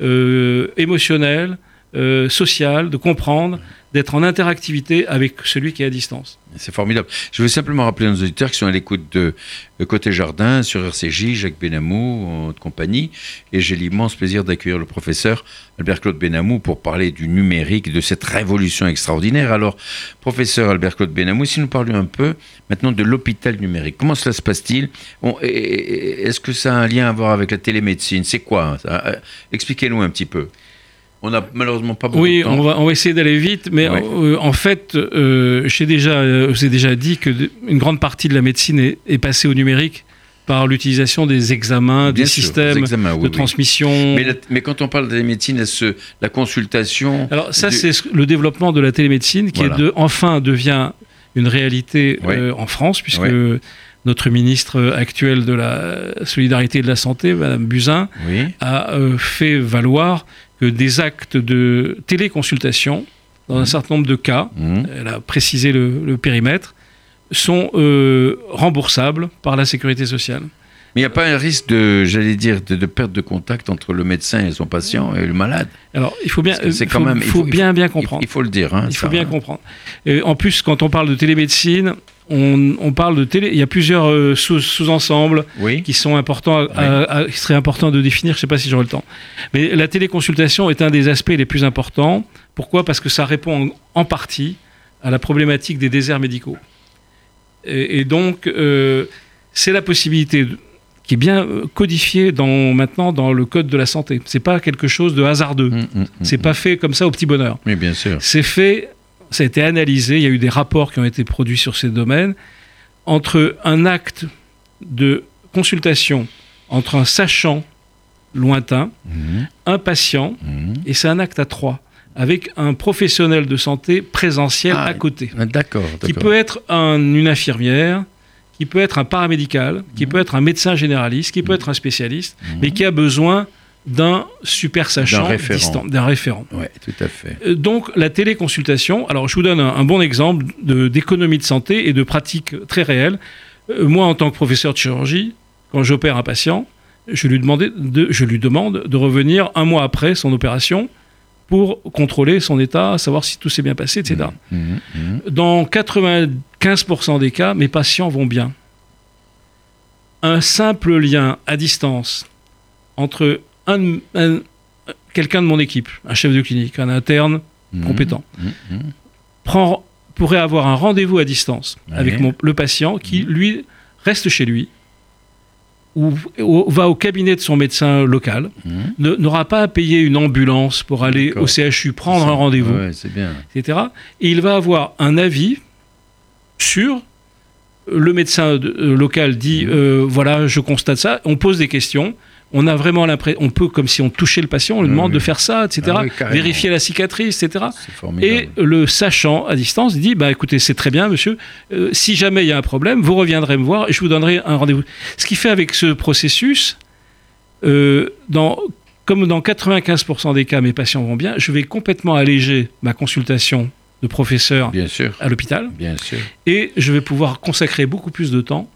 euh, émotionnelle, euh, sociale, de comprendre, d'être en interactivité avec celui qui est à distance. C'est formidable. Je veux simplement rappeler à nos auditeurs qui sont à l'écoute de, Côté Jardin sur RCJ, Jacques Benamou, de compagnie, et j'ai l'immense plaisir d'accueillir le professeur Albert-Claude Benamou pour parler du numérique, de cette révolution extraordinaire. Alors, professeur Albert-Claude Benamou, si nous parlions un peu maintenant de l'hôpital numérique, comment cela se passe-t-il Est-ce que ça a un lien à voir avec la télémédecine? C'est quoi Expliquez-nous un petit peu. On n'a malheureusement pas beaucoup oui, de temps. Oui, on va, on va essayer d'aller vite, mais euh, en fait, euh, j'ai déjà, euh, déjà dit que une grande partie de la médecine est, passée au numérique par l'utilisation des examens, des systèmes de transmission. Mais, mais, quand on parle de la médecine, la consultation. Alors ça, c'est le développement de la télémédecine qui est de, enfin devient une réalité en France, puisque notre ministre actuel de la solidarité et de la santé, Madame Buzyn, a fait valoir que des actes de téléconsultation, dans un mmh. certain nombre de cas, mmh. elle a précisé le, périmètre, sont euh, remboursables par la sécurité sociale. Mais il n'y a pas un risque de, j'allais dire, de, perte de contact entre le médecin et son patient et le malade? Alors, il faut bien, c'est quand même, il faut, bien bien comprendre. Il faut le dire. Hein, il faut bien hein. comprendre. Et en plus, quand on parle de télémédecine, on, parle de télé. Il y a plusieurs euh, sous-ensembles qui sont importants, qui seraient importants de définir. Je ne sais pas si j'aurai le temps. Mais la téléconsultation est un des aspects les plus importants. Pourquoi? Parce que ça répond en, partie à la problématique des déserts médicaux. Et, donc, euh, c'est la possibilité qui est bien euh, codifiée dans, maintenant dans le code de la santé. C'est pas quelque chose de hasardeux. Ce mmh, n'est mmh, mmh, c'est pas fait comme ça au petit bonheur. Oui, bien sûr. C'est fait ça a été analysé, il y a eu des rapports qui ont été produits sur ces domaines, entre un acte de consultation entre un sachant lointain, mhm. un patient, mhm. et c'est un acte à trois, avec un professionnel de santé présentiel ah, à côté. D'accord. Qui peut être une infirmière, qui peut être un paramédical, qui mhm. peut être un médecin généraliste, qui peut être un spécialiste, mais qui a besoin d'un super sachant distant, d'un référent. Oui, tout à fait. Euh, donc la téléconsultation, alors je vous donne un, bon exemple d'économie de, santé et de pratique très réelle. Euh, moi, en tant que professeur de chirurgie, quand j'opère un patient, je lui, de, je lui demande de revenir un mois après son opération pour contrôler son état, savoir si tout s'est bien passé, etc. Mmh, mmh, mmh. Dans 95% des cas, mes patients vont bien. Un simple lien à distance entre un, quelqu'un de mon équipe, un chef de clinique, un interne mmh. compétent, mmh, mmh. Prend, pourrait avoir un rendez-vous à distance avec le patient qui, lui, reste chez lui, ou, va au cabinet de son médecin local, mmh. n'aura pas à payer une ambulance pour aller au CHU prendre un rendez-vous, etc. Et il va avoir un avis sur le médecin euh, local dit mmh. euh, voilà, je constate ça. On pose des questions on a vraiment l'impression, on peut, comme si on touchait le patient, on lui demande de faire ça, etc. Ah vérifier la cicatrice, etc. Et le sachant à distance dit, bah écoutez, c'est très bien, monsieur. Euh, si jamais il y a un problème, vous reviendrez me voir et je vous donnerai un rendez-vous. Ce qui fait avec ce processus, euh, dans, comme dans 95% des cas, mes patients vont bien, je vais complètement alléger ma consultation de professeur à l'hôpital. Bien sûr. Et je vais pouvoir consacrer beaucoup plus de temps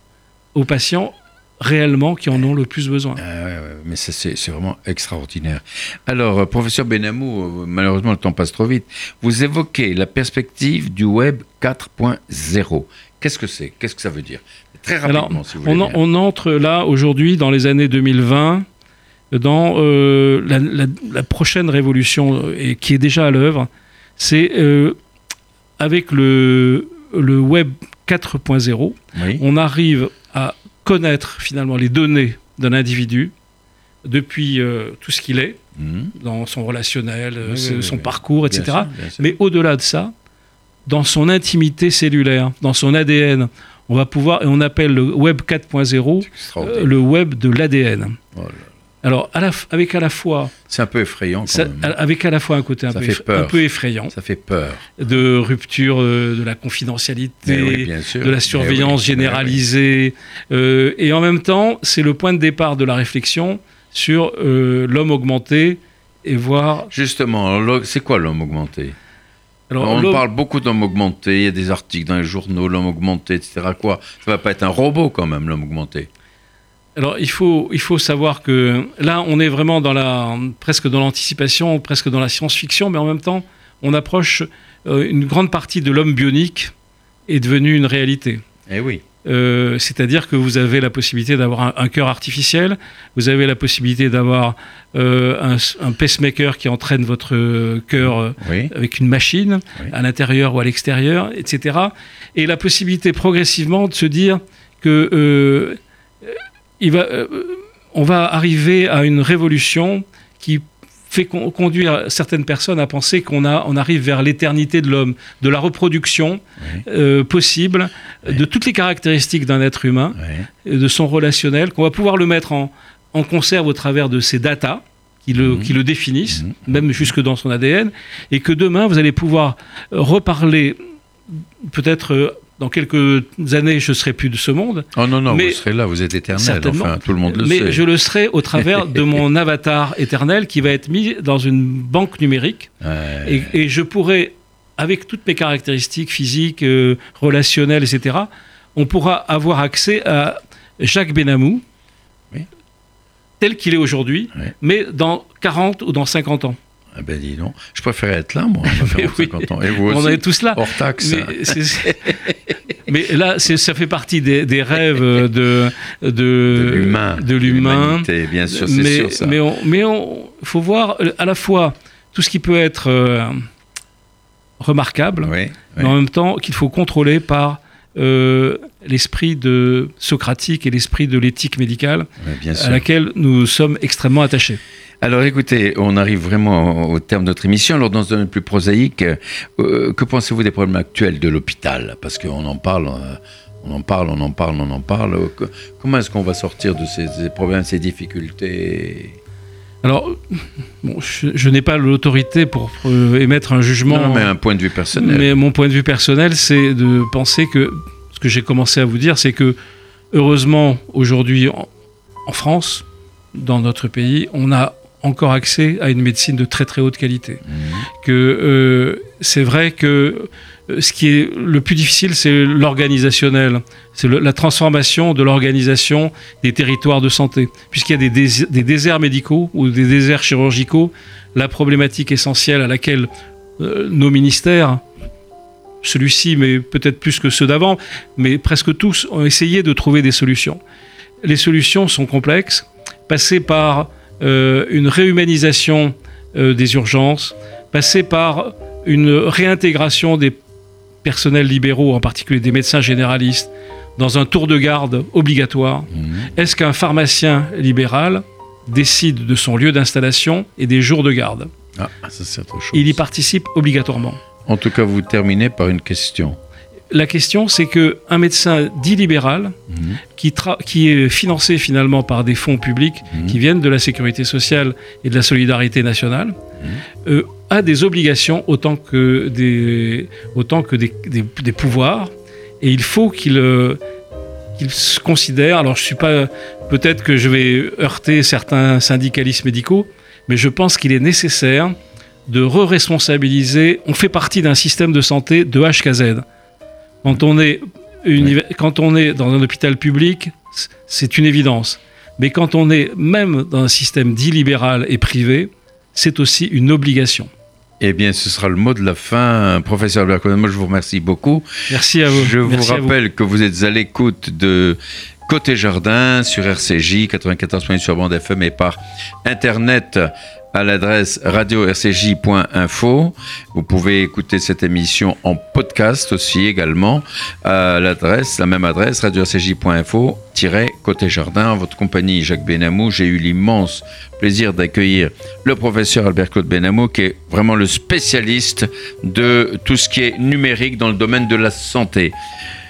aux patients réellement qui en ont le plus besoin. Ah mais c'est vraiment extraordinaire. Alors, euh, professeur Benamou, euh, malheureusement, le temps passe trop vite. Vous évoquez la perspective du Web 4.0. Qu'est-ce que c'est? Qu'est-ce que ça veut dire? Très rapidement, si vous voulez. On, on entre là, aujourd'hui, dans les années 2020, dans euh, la, prochaine révolution, et qui est déjà à l'œuvre. C'est avec le, le Web 4.0, on arrive à connaître finalement les données d'un individu depuis euh, tout ce qu'il est, mhm. dans son relationnel, euh, son parcours, etc. Mais au-delà de ça, dans son intimité cellulaire, dans son ADN, on va pouvoir, et on appelle le Web 4.0 euh, le Web de l'ADN. Oh alors, avec à la fois. C'est un peu effrayant. Quand même. Avec à la fois un côté un, peu, effrayant. Ça fait peur. De rupture euh, de la confidentialité, de la surveillance généralisée. Euh, et en même temps, c'est le point de départ de la réflexion sur euh, l'homme augmenté et voir. Justement, c'est quoi l'homme augmenté? Alors, on parle beaucoup d'homme augmenté, il y a des articles dans les journaux, l'homme augmenté, etc. Quoi? Ça va pas être un robot quand même, l'homme augmenté? Alors il faut, il faut savoir que là, on est vraiment dans la, presque dans l'anticipation, presque dans la science-fiction, mais en même temps, on approche euh, une grande partie de l'homme bionique est devenue une réalité. Eh oui. Euh, c'est-à-dire que vous avez la possibilité d'avoir un, cœur artificiel, vous avez la possibilité d'avoir euh, un, pacemaker qui entraîne votre cœur avec une machine à l'intérieur ou à l'extérieur, etc. Et la possibilité progressivement de se dire que va, euh, on va arriver à une révolution qui fait conduire certaines personnes à penser qu'on on arrive vers l'éternité de l'homme, de la reproduction euh, possible, de toutes les caractéristiques d'un être humain, de son relationnel, qu'on va pouvoir le mettre en, conserve au travers de ces datas qui le, mhm. qui le définissent, mhm. même jusque dans son ADN, et que demain, vous allez pouvoir reparler peut-être dans quelques années, je serai plus de ce monde. Oh non, non, vous serez là, vous êtes éternel, enfin, tout le monde le mais sait. Mais je le serai au travers de mon avatar éternel qui va être mis dans une banque numérique. Et, je pourrai, avec toutes mes caractéristiques physiques, euh, relationnelles, etc., on pourra avoir accès à Jacques Benamou, tel qu'il est aujourd'hui, mais dans 40 ou dans 50 ans. Ah ben dis donc, je préférais être là, moi. Et vous aussi, On est tous là. Hors taxe. Mais, là, ça fait partie des, rêves de, de, l'humain. De l'humain. bien sûr, c'est sûr ça. Mais il mais on, faut voir à la fois tout ce qui peut être euh, remarquable, mais en même temps qu'il faut contrôler par euh, l'esprit de socratique et l'esprit de l'éthique médicale à laquelle nous sommes extrêmement attachés. Alors écoutez, on arrive vraiment au terme de notre émission. Alors dans un domaine plus prosaïque, euh, que pensez-vous des problèmes actuels de l'hôpital? Parce qu'on en parle, euh, on en parle, on en parle, on en parle. Comment est-ce qu'on va sortir de ces, problèmes, ces difficultés? Alors, je, n'ai pas l'autorité pour euh, émettre un jugement. Non, mais un point de vue personnel. Mais mon point de vue personnel, c'est de penser que ce que j'ai commencé à vous dire, c'est que heureusement, aujourd'hui, en France, dans notre pays, on a encore accès à une médecine de très très haute qualité. Mmh. Que euh, c'est vrai que euh, ce qui est le plus difficile, c'est l'organisationnel, c'est la transformation de l'organisation des territoires de santé. Puisqu'il y a des, des, déserts médicaux ou des déserts chirurgicaux, la problématique essentielle à laquelle euh, nos ministères, celui-ci, mais peut-être plus que ceux d'avant, mais presque tous, ont essayé de trouver des solutions. Les solutions sont complexes, passer par une réhumanisation euh, des urgences, passer par une réintégration des personnels libéraux, en particulier des médecins généralistes, dans un tour de garde obligatoire mhm. Est-ce qu'un pharmacien libéral décide de son lieu d'installation et des jours de garde? Ah, ça c'est autre chose. Il y participe obligatoirement. En tout cas, vous terminez par une question. La question, c'est que un médecin dit libéral, mhm. qui, qui, est financé finalement par des fonds publics mhm. qui viennent de la sécurité sociale et de la solidarité nationale, mhm. euh, a des obligations autant que des, autant que des, des, pouvoirs, et il faut qu'il euh, qu'il se considère. Alors, je suis pas. Peut-être que je vais heurter certains syndicalistes médicaux, mais je pense qu'il est nécessaire de re-responsabiliser. On fait partie d'un système de santé de H Z. Quand on est, quand on est dans un hôpital public, c'est une évidence. Mais quand on est même dans un système dit libéral et privé, c'est aussi une obligation. Eh bien, ce sera le mot de la fin. Professeur Albert moi je vous remercie beaucoup. Merci à vous. Je vous rappelle que vous êtes à l'écoute de Côté Jardin sur RCJ 94.8 sur bande FM et par Internet à l'adresse radio-rcj.info. Vous pouvez écouter cette émission en podcast aussi également à l'adresse, la même adresse, radio-rcj.info côté jardin. En votre compagnie, Jacques Benamou, j'ai eu l'immense plaisir d'accueillir le professeur Albert-Claude Benamou, qui est vraiment le spécialiste de tout ce qui est numérique dans le domaine de la santé.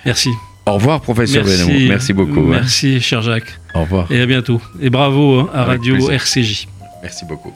Merci. Au revoir, professeur Benamou. Merci beaucoup. Hein. Merci, cher Jacques. Au revoir. Et à bientôt. Et bravo hein, à Radio RCJ. Merci beaucoup.